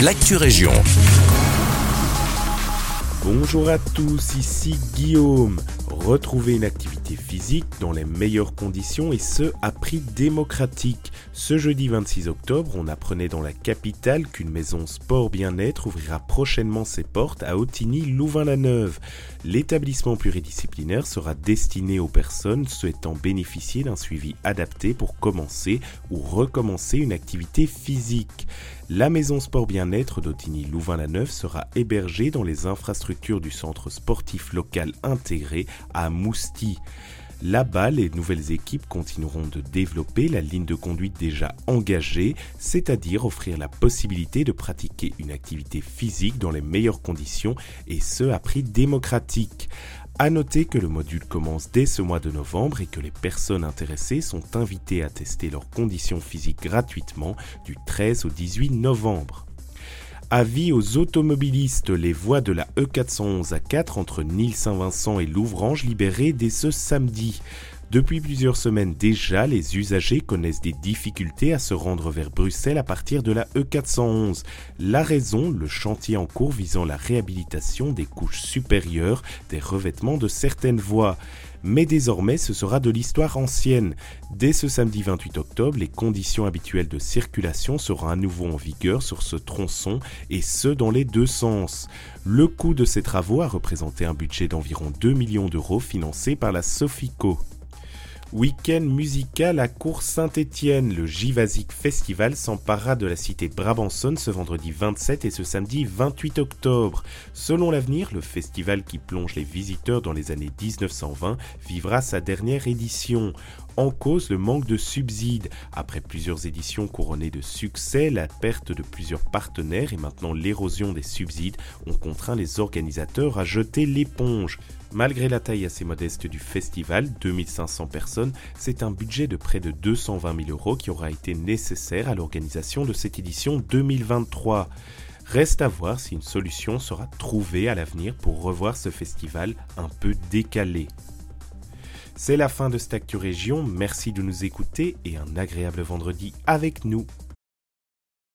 l'actu région. Bonjour à tous, ici Guillaume. Retrouvez une activité physique dans les meilleures conditions et ce à prix démocratique. Ce jeudi 26 octobre, on apprenait dans la capitale qu'une maison sport bien-être ouvrira prochainement ses portes à Ottigny-Louvain-la-Neuve. L'établissement pluridisciplinaire sera destiné aux personnes souhaitant bénéficier d'un suivi adapté pour commencer ou recommencer une activité physique. La maison sport bien-être d'Ottigny-Louvain-la-Neuve sera hébergée dans les infrastructures du centre sportif local intégré à Mousti. Là-bas, les nouvelles équipes continueront de développer la ligne de conduite déjà engagée, c'est-à-dire offrir la possibilité de pratiquer une activité physique dans les meilleures conditions et ce à prix démocratique. À noter que le module commence dès ce mois de novembre et que les personnes intéressées sont invitées à tester leurs conditions physiques gratuitement du 13 au 18 novembre. Avis aux automobilistes, les voies de la E411 à 4 entre Nîmes-Saint-Vincent et Louvrange libérées dès ce samedi. Depuis plusieurs semaines déjà, les usagers connaissent des difficultés à se rendre vers Bruxelles à partir de la E411. La raison, le chantier en cours visant la réhabilitation des couches supérieures des revêtements de certaines voies. Mais désormais, ce sera de l'histoire ancienne. Dès ce samedi 28 octobre, les conditions habituelles de circulation seront à nouveau en vigueur sur ce tronçon et ce dans les deux sens. Le coût de ces travaux a représenté un budget d'environ 2 millions d'euros financé par la Sofico. Week-end musical à Cour Saint-Étienne. Le Givasic Festival s'emparera de la cité Brabançonne ce vendredi 27 et ce samedi 28 octobre. Selon l'avenir, le festival qui plonge les visiteurs dans les années 1920 vivra sa dernière édition. En cause le manque de subsides. Après plusieurs éditions couronnées de succès, la perte de plusieurs partenaires et maintenant l'érosion des subsides ont contraint les organisateurs à jeter l'éponge. Malgré la taille assez modeste du festival, 2500 personnes, c'est un budget de près de 220 000 euros qui aura été nécessaire à l'organisation de cette édition 2023. Reste à voir si une solution sera trouvée à l'avenir pour revoir ce festival un peu décalé. C'est la fin de Actu Région, merci de nous écouter et un agréable vendredi avec nous.